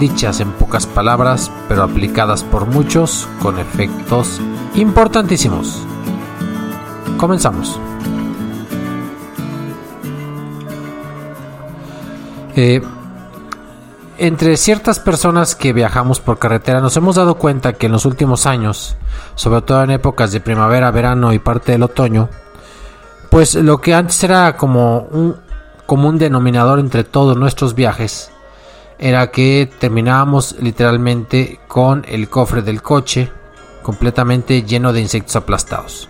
dichas en pocas palabras, pero aplicadas por muchos con efectos importantísimos. Comenzamos. Eh, entre ciertas personas que viajamos por carretera nos hemos dado cuenta que en los últimos años, sobre todo en épocas de primavera, verano y parte del otoño, pues lo que antes era como un común denominador entre todos nuestros viajes era que terminábamos literalmente con el cofre del coche completamente lleno de insectos aplastados.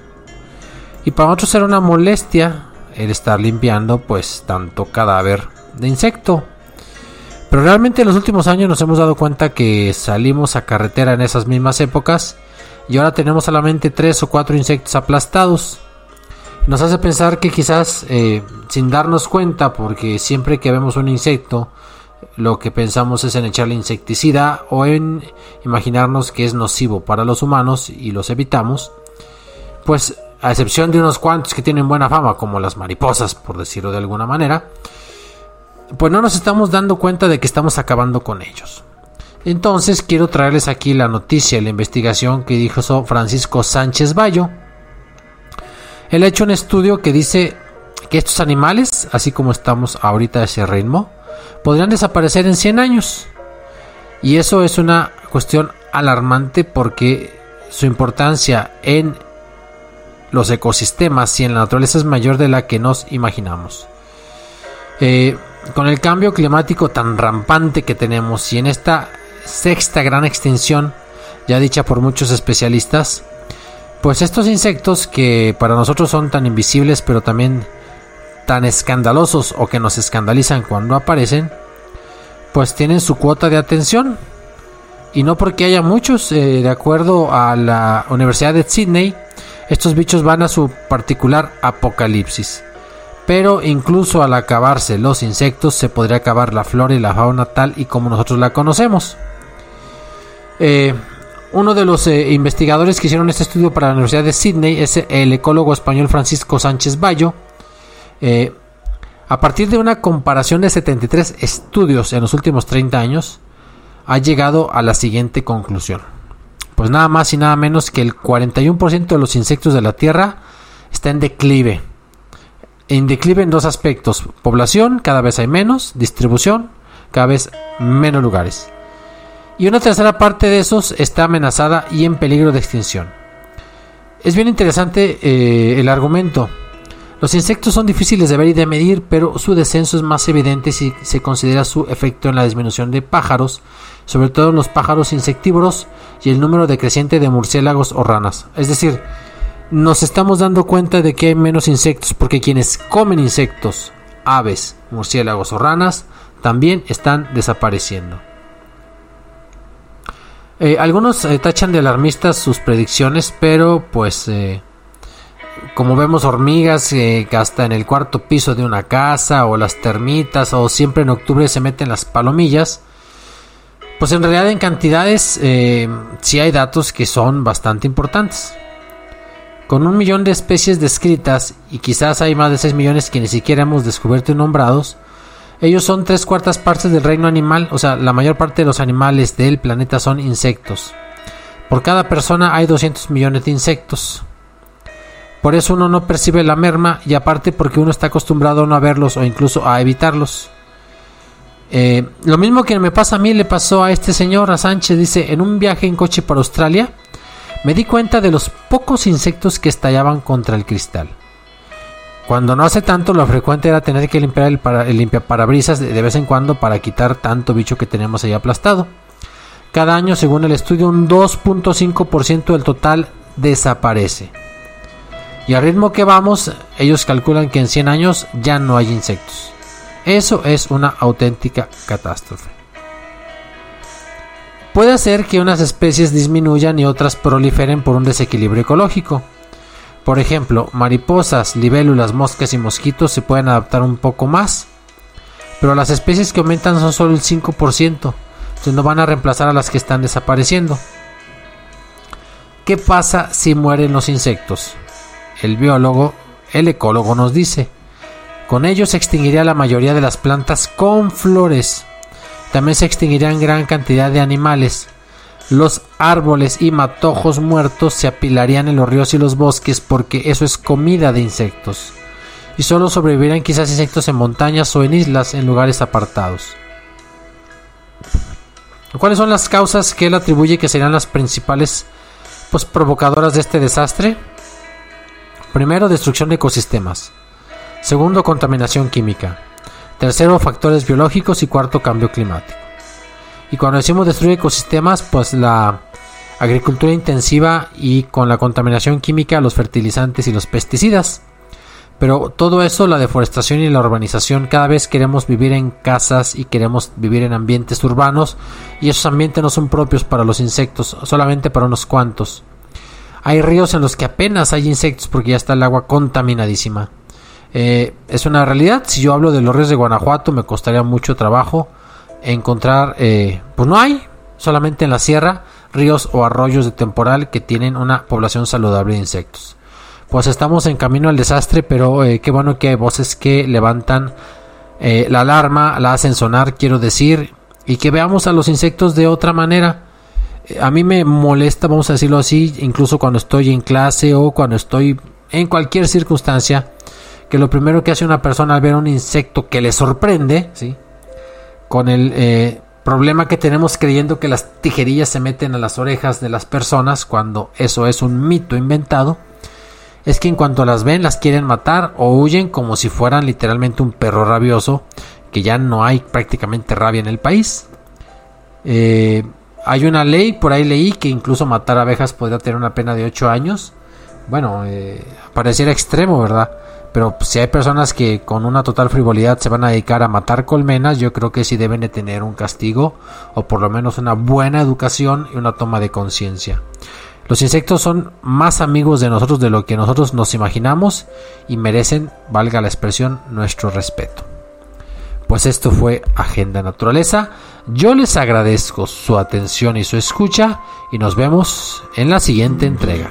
Y para nosotros era una molestia el estar limpiando pues tanto cadáver de insecto. Pero realmente en los últimos años nos hemos dado cuenta que salimos a carretera en esas mismas épocas y ahora tenemos solamente tres o cuatro insectos aplastados. Nos hace pensar que quizás eh, sin darnos cuenta, porque siempre que vemos un insecto, lo que pensamos es en echarle insecticida o en imaginarnos que es nocivo para los humanos y los evitamos, pues a excepción de unos cuantos que tienen buena fama, como las mariposas, por decirlo de alguna manera, pues no nos estamos dando cuenta de que estamos acabando con ellos. Entonces quiero traerles aquí la noticia, la investigación que dijo Francisco Sánchez Bayo. Él ha hecho un estudio que dice que estos animales, así como estamos ahorita a ese ritmo, podrían desaparecer en 100 años. Y eso es una cuestión alarmante porque su importancia en los ecosistemas y en la naturaleza es mayor de la que nos imaginamos. Eh, con el cambio climático tan rampante que tenemos y en esta sexta gran extinción, ya dicha por muchos especialistas, pues estos insectos que para nosotros son tan invisibles pero también tan escandalosos o que nos escandalizan cuando aparecen, pues tienen su cuota de atención. Y no porque haya muchos, eh, de acuerdo a la Universidad de Sydney, estos bichos van a su particular apocalipsis. Pero incluso al acabarse los insectos se podría acabar la flora y la fauna tal y como nosotros la conocemos. Eh, uno de los eh, investigadores que hicieron este estudio para la Universidad de Sydney es el ecólogo español Francisco Sánchez Bayo. Eh, a partir de una comparación de 73 estudios en los últimos 30 años, ha llegado a la siguiente conclusión. Pues nada más y nada menos que el 41% de los insectos de la Tierra está en declive. En declive en dos aspectos. Población, cada vez hay menos. Distribución, cada vez menos lugares. Y una tercera parte de esos está amenazada y en peligro de extinción. Es bien interesante eh, el argumento. Los insectos son difíciles de ver y de medir, pero su descenso es más evidente si se considera su efecto en la disminución de pájaros, sobre todo los pájaros insectívoros y el número decreciente de murciélagos o ranas. Es decir, nos estamos dando cuenta de que hay menos insectos porque quienes comen insectos, aves, murciélagos o ranas, también están desapareciendo. Eh, algunos eh, tachan de alarmistas sus predicciones, pero pues eh, como vemos hormigas que hasta en el cuarto piso de una casa o las termitas o siempre en octubre se meten las palomillas, pues en realidad en cantidades sí hay datos que son bastante importantes. Con un millón de especies descritas y quizás hay más de 6 millones que ni siquiera hemos descubierto y nombrados, ellos son tres cuartas partes del reino animal, o sea, la mayor parte de los animales del planeta son insectos. Por cada persona hay 200 millones de insectos. Por eso uno no percibe la merma y aparte porque uno está acostumbrado a no verlos o incluso a evitarlos. Eh, lo mismo que me pasa a mí le pasó a este señor, a Sánchez, dice, en un viaje en coche para Australia, me di cuenta de los pocos insectos que estallaban contra el cristal. Cuando no hace tanto, lo frecuente era tener que limpiar el, para, limpiaparabrisas de, vez en cuando para quitar tanto bicho que tenemos ahí aplastado. Cada año, según el estudio, un 2.5% del total desaparece. Y al ritmo que vamos, ellos calculan que en 100 años ya no hay insectos. Eso es una auténtica catástrofe. Puede hacer que unas especies disminuyan y otras proliferen por un desequilibrio ecológico. Por ejemplo, mariposas, libélulas, moscas y mosquitos se pueden adaptar un poco más, pero las especies que aumentan son solo el 5%, entonces no van a reemplazar a las que están desapareciendo. ¿Qué pasa si mueren los insectos? El biólogo, el ecólogo nos dice, con ellos se extinguiría la mayoría de las plantas con flores. También se extinguirían gran cantidad de animales, los árboles y matojos muertos se apilarían en los ríos y los bosques porque eso es comida de insectos. Y solo sobrevivirían quizás insectos en montañas o en islas en lugares apartados. ¿Cuáles son las causas que él atribuye que serían las principales pues, provocadoras de este desastre? Primero, destrucción de ecosistemas. Segundo, contaminación química. Tercero, factores biológicos y cuarto, cambio climático. Y cuando decimos destruir ecosistemas, pues la agricultura intensiva y con la contaminación química, los fertilizantes y los pesticidas. Pero todo eso, la deforestación y la urbanización, cada vez queremos vivir en casas y queremos vivir en ambientes urbanos y esos ambientes no son propios para los insectos, solamente para unos cuantos. Hay ríos en los que apenas hay insectos porque ya está el agua contaminadísima. Eh, es una realidad, si yo hablo de los ríos de Guanajuato me costaría mucho trabajo encontrar, eh, pues no hay, solamente en la sierra, ríos o arroyos de temporal que tienen una población saludable de insectos. Pues estamos en camino al desastre, pero eh, qué bueno que hay voces que levantan eh, la alarma, la hacen sonar, quiero decir, y que veamos a los insectos de otra manera. A mí me molesta, vamos a decirlo así, incluso cuando estoy en clase o cuando estoy en cualquier circunstancia, que lo primero que hace una persona al ver un insecto que le sorprende, ¿sí? con el eh, problema que tenemos creyendo que las tijerillas se meten a las orejas de las personas cuando eso es un mito inventado, es que en cuanto las ven las quieren matar o huyen como si fueran literalmente un perro rabioso, que ya no hay prácticamente rabia en el país. Eh, hay una ley, por ahí leí, que incluso matar abejas podría tener una pena de 8 años. Bueno, eh, pareciera extremo, ¿verdad? Pero si hay personas que con una total frivolidad se van a dedicar a matar colmenas, yo creo que sí deben de tener un castigo o por lo menos una buena educación y una toma de conciencia. Los insectos son más amigos de nosotros de lo que nosotros nos imaginamos y merecen, valga la expresión, nuestro respeto. Pues esto fue Agenda Naturaleza. Yo les agradezco su atención y su escucha y nos vemos en la siguiente entrega.